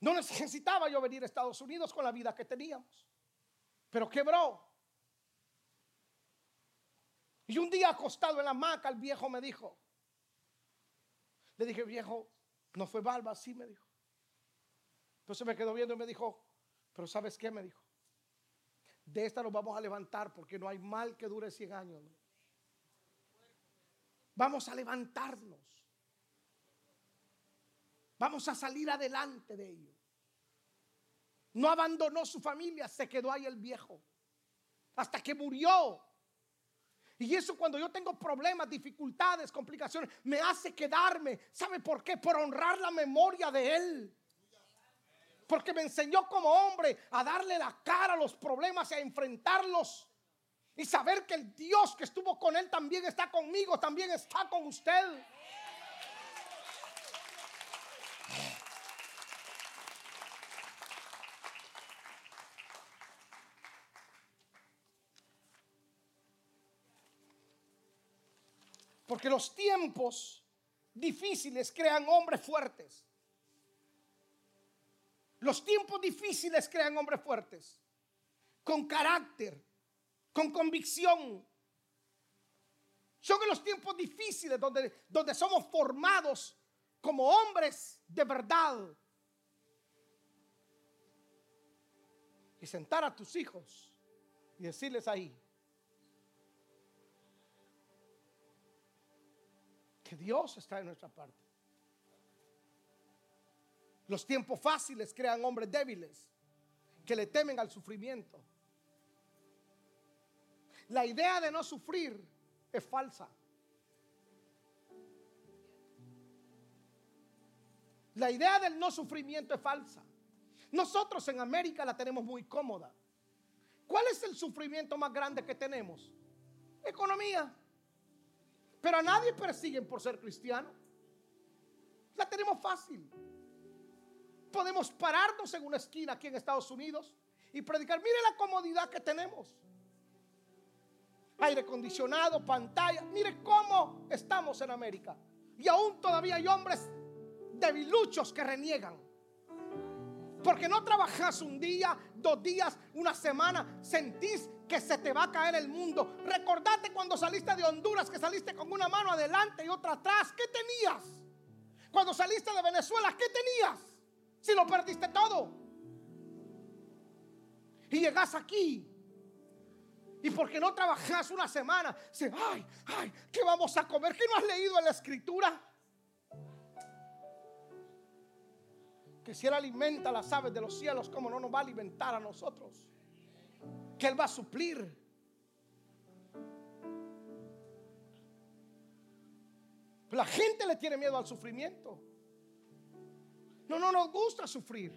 [SPEAKER 1] No necesitaba yo venir a Estados Unidos con la vida que teníamos, pero quebró. Y un día acostado en la hamaca, el viejo me dijo, le dije, viejo, no fue balba, sí me dijo. Entonces me quedó viendo y me dijo, pero ¿sabes qué? Me dijo, de esta nos vamos a levantar porque no hay mal que dure 100 años. Vamos a levantarnos. Vamos a salir adelante de ello. No abandonó su familia, se quedó ahí el viejo. Hasta que murió. Y eso cuando yo tengo problemas, dificultades, complicaciones, me hace quedarme. ¿Sabe por qué? Por honrar la memoria de él. Porque me enseñó como hombre a darle la cara a los problemas y a enfrentarlos. Y saber que el Dios que estuvo con él también está conmigo, también está con usted. Porque los tiempos difíciles crean hombres fuertes. Los tiempos difíciles crean hombres fuertes, con carácter, con convicción. Son en los tiempos difíciles donde, donde somos formados como hombres de verdad. Y sentar a tus hijos y decirles ahí que Dios está en nuestra parte. Los tiempos fáciles crean hombres débiles que le temen al sufrimiento. La idea de no sufrir es falsa. La idea del no sufrimiento es falsa. Nosotros en América la tenemos muy cómoda. ¿Cuál es el sufrimiento más grande que tenemos? economía. Pero a nadie persiguen por ser cristiano. La tenemos fácil. Podemos pararnos en una esquina aquí en Estados Unidos y predicar. Mire la comodidad que tenemos. Aire acondicionado, pantalla. Mire cómo estamos en América. Y aún todavía hay hombres debiluchos que reniegan. Porque no trabajas un día, dos días, una semana, sentís que se te va a caer el mundo. Recordate cuando saliste de Honduras que saliste con una mano adelante y otra atrás. ¿Qué tenías? Cuando saliste de Venezuela, ¿qué tenías? Si lo perdiste todo. Y llegas aquí. Y porque no trabajas una semana, se, ay, ay, ¿qué vamos a comer? ¿Qué no has leído en la escritura? Que si Él alimenta a las aves de los cielos, ¿cómo no nos va a alimentar a nosotros? que Él va a suplir. La gente le tiene miedo al sufrimiento. No, no nos gusta sufrir.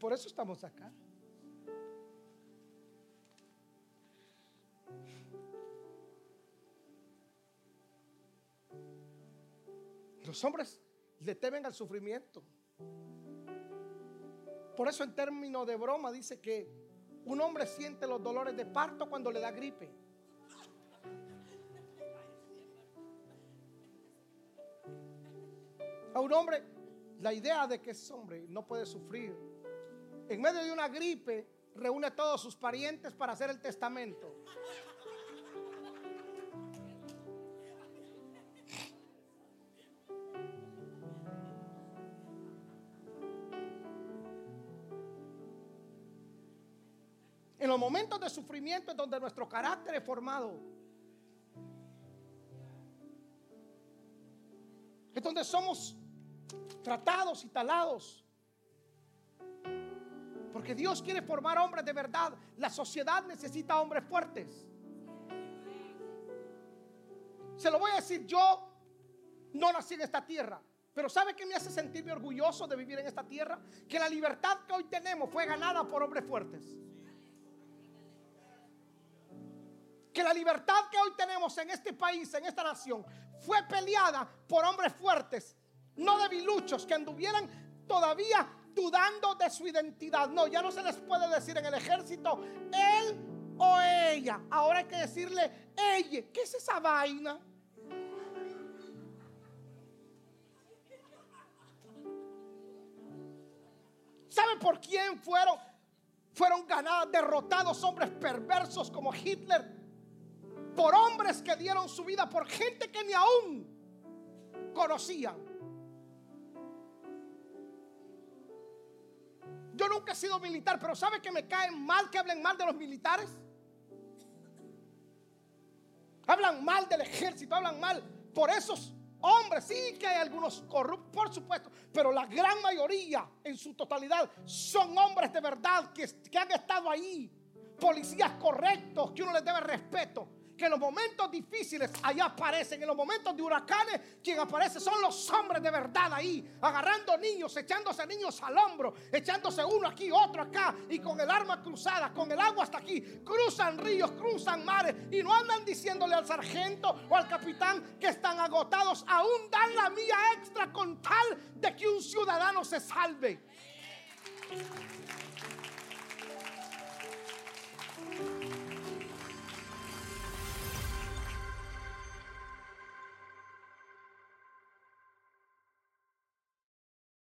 [SPEAKER 1] Por eso estamos acá. Los hombres le temen al sufrimiento. Por eso en términos de broma dice que un hombre siente los dolores de parto cuando le da gripe. A un hombre, la idea de que ese hombre no puede sufrir, en medio de una gripe, reúne a todos sus parientes para hacer el testamento. Los momentos de sufrimiento es donde nuestro carácter es formado. Es donde somos tratados y talados. Porque Dios quiere formar hombres de verdad. La sociedad necesita hombres fuertes. Se lo voy a decir, yo no nací en esta tierra. Pero ¿sabe qué me hace sentirme orgulloso de vivir en esta tierra? Que la libertad que hoy tenemos fue ganada por hombres fuertes. Que la libertad que hoy tenemos en este país, en esta nación, fue peleada por hombres fuertes, no debiluchos que anduvieran todavía dudando de su identidad. No, ya no se les puede decir en el ejército él o ella. Ahora hay que decirle ella. ¿Qué es esa vaina? ¿Saben por quién fueron? Fueron ganados, derrotados hombres perversos como Hitler por hombres que dieron su vida, por gente que ni aún conocían. Yo nunca he sido militar, pero ¿sabe que me caen mal que hablen mal de los militares? Hablan mal del ejército, hablan mal por esos hombres. Sí que hay algunos corruptos, por supuesto, pero la gran mayoría en su totalidad son hombres de verdad que, que han estado ahí. Policías correctos, que uno les debe respeto que en los momentos difíciles allá aparecen, en los momentos de huracanes, quien aparece son los hombres de verdad ahí, agarrando niños, echándose niños al hombro, echándose uno aquí, otro acá, y con el arma cruzada, con el agua hasta aquí, cruzan ríos, cruzan mares, y no andan diciéndole al sargento o al capitán que están agotados, aún dan la mía extra con tal de que un ciudadano se salve.